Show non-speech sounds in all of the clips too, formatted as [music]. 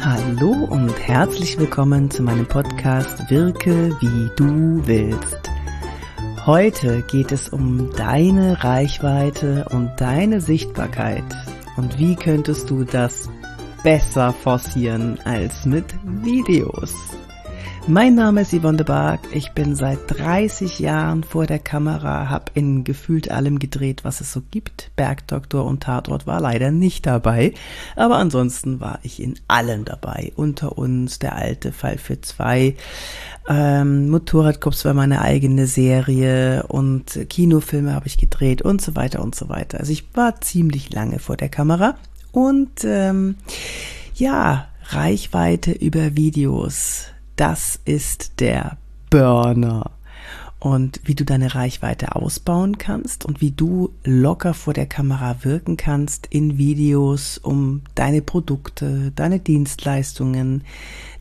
Hallo und herzlich willkommen zu meinem Podcast Wirke wie du willst. Heute geht es um deine Reichweite und deine Sichtbarkeit. Und wie könntest du das besser forcieren als mit Videos? Mein Name ist Yvonne de Barg. Ich bin seit 30 Jahren vor der Kamera, habe in gefühlt allem gedreht, was es so gibt. Bergdoktor und Tatort war leider nicht dabei, aber ansonsten war ich in allem dabei. Unter uns der alte Fall für zwei, ähm, Motorradcops war meine eigene Serie und Kinofilme habe ich gedreht und so weiter und so weiter. Also ich war ziemlich lange vor der Kamera und ähm, ja, Reichweite über Videos das ist der Burner. Und wie du deine Reichweite ausbauen kannst und wie du locker vor der Kamera wirken kannst in Videos, um deine Produkte, deine Dienstleistungen,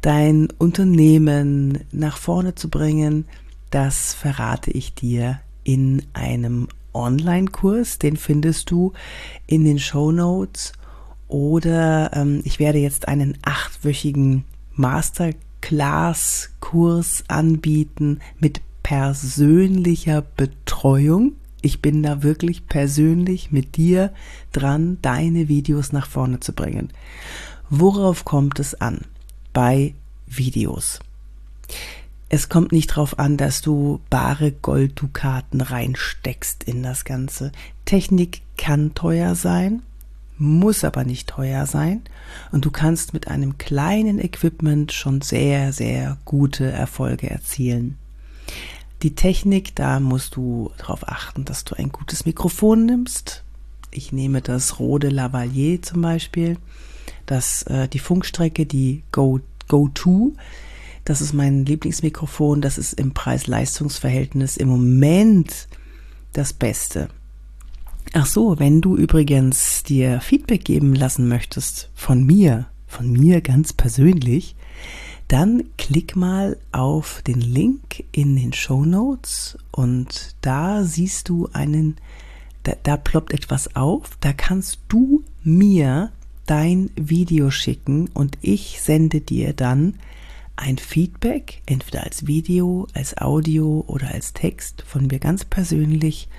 dein Unternehmen nach vorne zu bringen, das verrate ich dir in einem Online-Kurs. Den findest du in den Show Notes oder ähm, ich werde jetzt einen achtwöchigen Master Class-Kurs anbieten mit persönlicher Betreuung. Ich bin da wirklich persönlich mit dir dran, deine Videos nach vorne zu bringen. Worauf kommt es an bei Videos? Es kommt nicht darauf an, dass du bare Golddukaten reinsteckst in das Ganze. Technik kann teuer sein, muss aber nicht teuer sein und du kannst mit einem kleinen Equipment schon sehr, sehr gute Erfolge erzielen. Die Technik, da musst du darauf achten, dass du ein gutes Mikrofon nimmst. Ich nehme das Rode Lavalier zum Beispiel, das, äh, die Funkstrecke, die Go, Go. Das ist mein Lieblingsmikrofon. Das ist im Preis-Leistungs-Verhältnis im Moment das Beste. Ach so, wenn du übrigens dir Feedback geben lassen möchtest von mir, von mir ganz persönlich, dann klick mal auf den Link in den Show Notes und da siehst du einen, da, da ploppt etwas auf, da kannst du mir dein Video schicken und ich sende dir dann ein Feedback, entweder als Video, als Audio oder als Text von mir ganz persönlich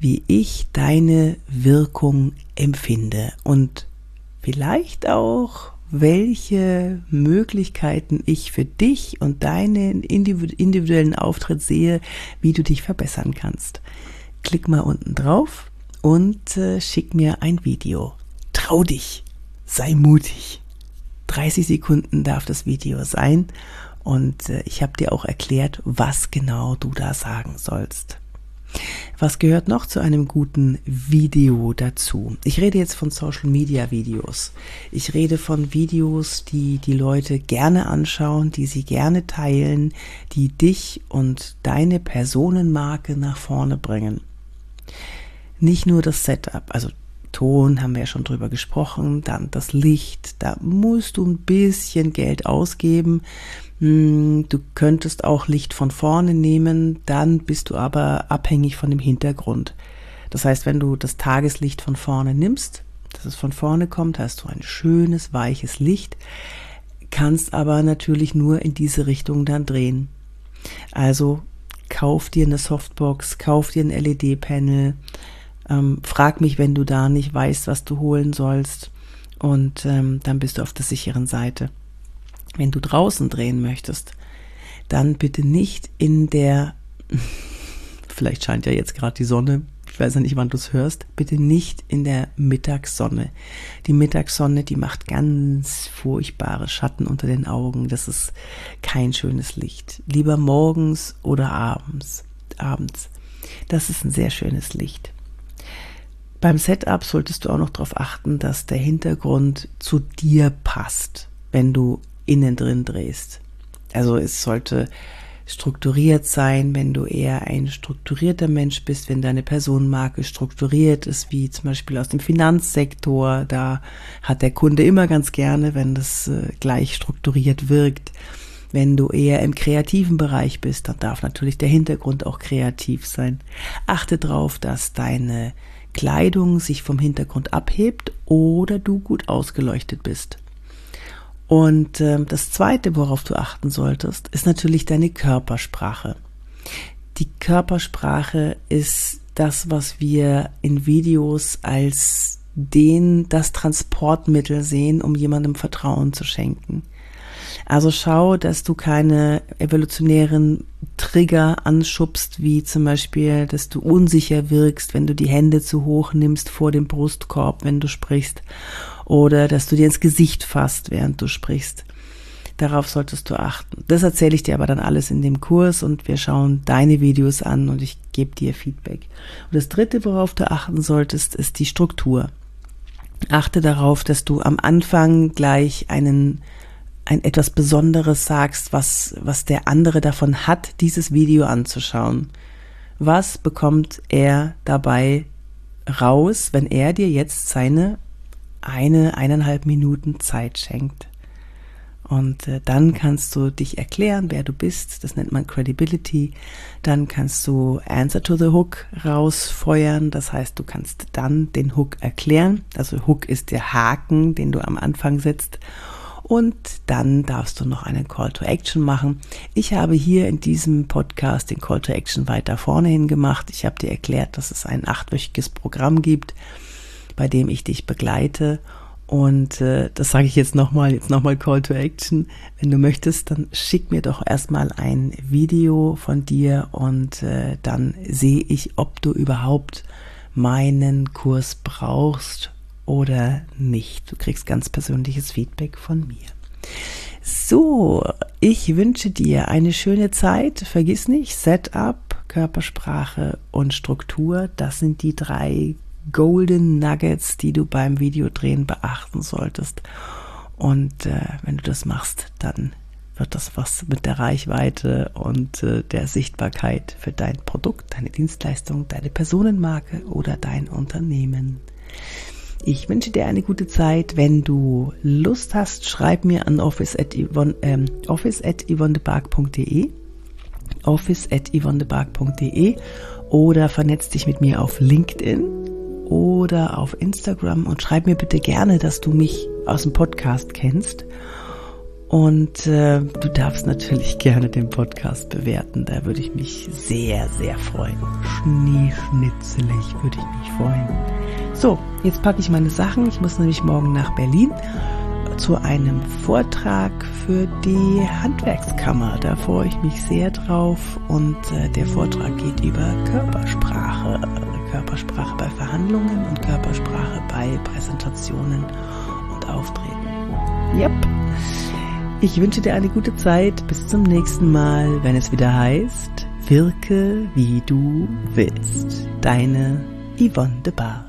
wie ich deine Wirkung empfinde und vielleicht auch, welche Möglichkeiten ich für dich und deinen individuellen Auftritt sehe, wie du dich verbessern kannst. Klick mal unten drauf und äh, schick mir ein Video. Trau dich, sei mutig. 30 Sekunden darf das Video sein und äh, ich habe dir auch erklärt, was genau du da sagen sollst. Was gehört noch zu einem guten Video dazu? Ich rede jetzt von Social Media Videos. Ich rede von Videos, die die Leute gerne anschauen, die sie gerne teilen, die dich und deine Personenmarke nach vorne bringen. Nicht nur das Setup, also Ton haben wir ja schon drüber gesprochen, dann das Licht, da musst du ein bisschen Geld ausgeben. Hm, du könntest auch Licht von vorne nehmen, dann bist du aber abhängig von dem Hintergrund. Das heißt, wenn du das Tageslicht von vorne nimmst, dass es von vorne kommt, hast du ein schönes, weiches Licht, kannst aber natürlich nur in diese Richtung dann drehen. Also kauf dir eine Softbox, kauf dir ein LED-Panel, ähm, frag mich, wenn du da nicht weißt, was du holen sollst und ähm, dann bist du auf der sicheren Seite. Wenn du draußen drehen möchtest, dann bitte nicht in der, [laughs] vielleicht scheint ja jetzt gerade die Sonne, ich weiß ja nicht, wann du es hörst, bitte nicht in der Mittagssonne. Die Mittagssonne, die macht ganz furchtbare Schatten unter den Augen. Das ist kein schönes Licht. Lieber morgens oder abends. Abends. Das ist ein sehr schönes Licht. Beim Setup solltest du auch noch darauf achten, dass der Hintergrund zu dir passt, wenn du innen drin drehst. Also es sollte strukturiert sein, wenn du eher ein strukturierter Mensch bist, wenn deine Personenmarke strukturiert ist, wie zum Beispiel aus dem Finanzsektor, da hat der Kunde immer ganz gerne, wenn das äh, gleich strukturiert wirkt. Wenn du eher im kreativen Bereich bist, dann darf natürlich der Hintergrund auch kreativ sein. Achte darauf, dass deine Kleidung sich vom Hintergrund abhebt oder du gut ausgeleuchtet bist. Und äh, das Zweite, worauf du achten solltest, ist natürlich deine Körpersprache. Die Körpersprache ist das, was wir in Videos als den, das Transportmittel sehen, um jemandem Vertrauen zu schenken. Also schau, dass du keine evolutionären Trigger anschubst, wie zum Beispiel, dass du unsicher wirkst, wenn du die Hände zu hoch nimmst vor dem Brustkorb, wenn du sprichst, oder dass du dir ins Gesicht fasst, während du sprichst. Darauf solltest du achten. Das erzähle ich dir aber dann alles in dem Kurs und wir schauen deine Videos an und ich gebe dir Feedback. Und das dritte, worauf du achten solltest, ist die Struktur. Achte darauf, dass du am Anfang gleich einen ein etwas Besonderes sagst, was, was der andere davon hat, dieses Video anzuschauen. Was bekommt er dabei raus, wenn er dir jetzt seine eine, eineinhalb Minuten Zeit schenkt? Und äh, dann kannst du dich erklären, wer du bist. Das nennt man Credibility. Dann kannst du Answer to the Hook rausfeuern. Das heißt, du kannst dann den Hook erklären. Also Hook ist der Haken, den du am Anfang setzt. Und dann darfst du noch einen Call to Action machen. Ich habe hier in diesem Podcast den Call to Action weiter vorne hin gemacht. Ich habe dir erklärt, dass es ein achtwöchiges Programm gibt, bei dem ich dich begleite und äh, das sage ich jetzt nochmal, jetzt nochmal Call to Action. Wenn du möchtest, dann schick mir doch erstmal ein Video von dir und äh, dann sehe ich, ob du überhaupt meinen Kurs brauchst oder nicht. Du kriegst ganz persönliches Feedback von mir. So, ich wünsche dir eine schöne Zeit. Vergiss nicht, Setup, Körpersprache und Struktur, das sind die drei Golden Nuggets, die du beim Videodrehen beachten solltest. Und äh, wenn du das machst, dann wird das was mit der Reichweite und äh, der Sichtbarkeit für dein Produkt, deine Dienstleistung, deine Personenmarke oder dein Unternehmen. Ich wünsche dir eine gute Zeit. Wenn du Lust hast, schreib mir an office at, yvonne, ähm, office at office at oder vernetz dich mit mir auf LinkedIn oder auf Instagram und schreib mir bitte gerne, dass du mich aus dem Podcast kennst. Und äh, du darfst natürlich gerne den Podcast bewerten. Da würde ich mich sehr, sehr freuen. Schneeschnitzelig würde ich mich freuen. So, jetzt packe ich meine Sachen. Ich muss nämlich morgen nach Berlin zu einem Vortrag für die Handwerkskammer. Da freue ich mich sehr drauf. Und äh, der Vortrag geht über Körpersprache. Körpersprache bei Verhandlungen und Körpersprache bei Präsentationen und Auftreten. Yep. Ich wünsche dir eine gute Zeit. Bis zum nächsten Mal, wenn es wieder heißt, wirke wie du willst. Deine Yvonne de Bar.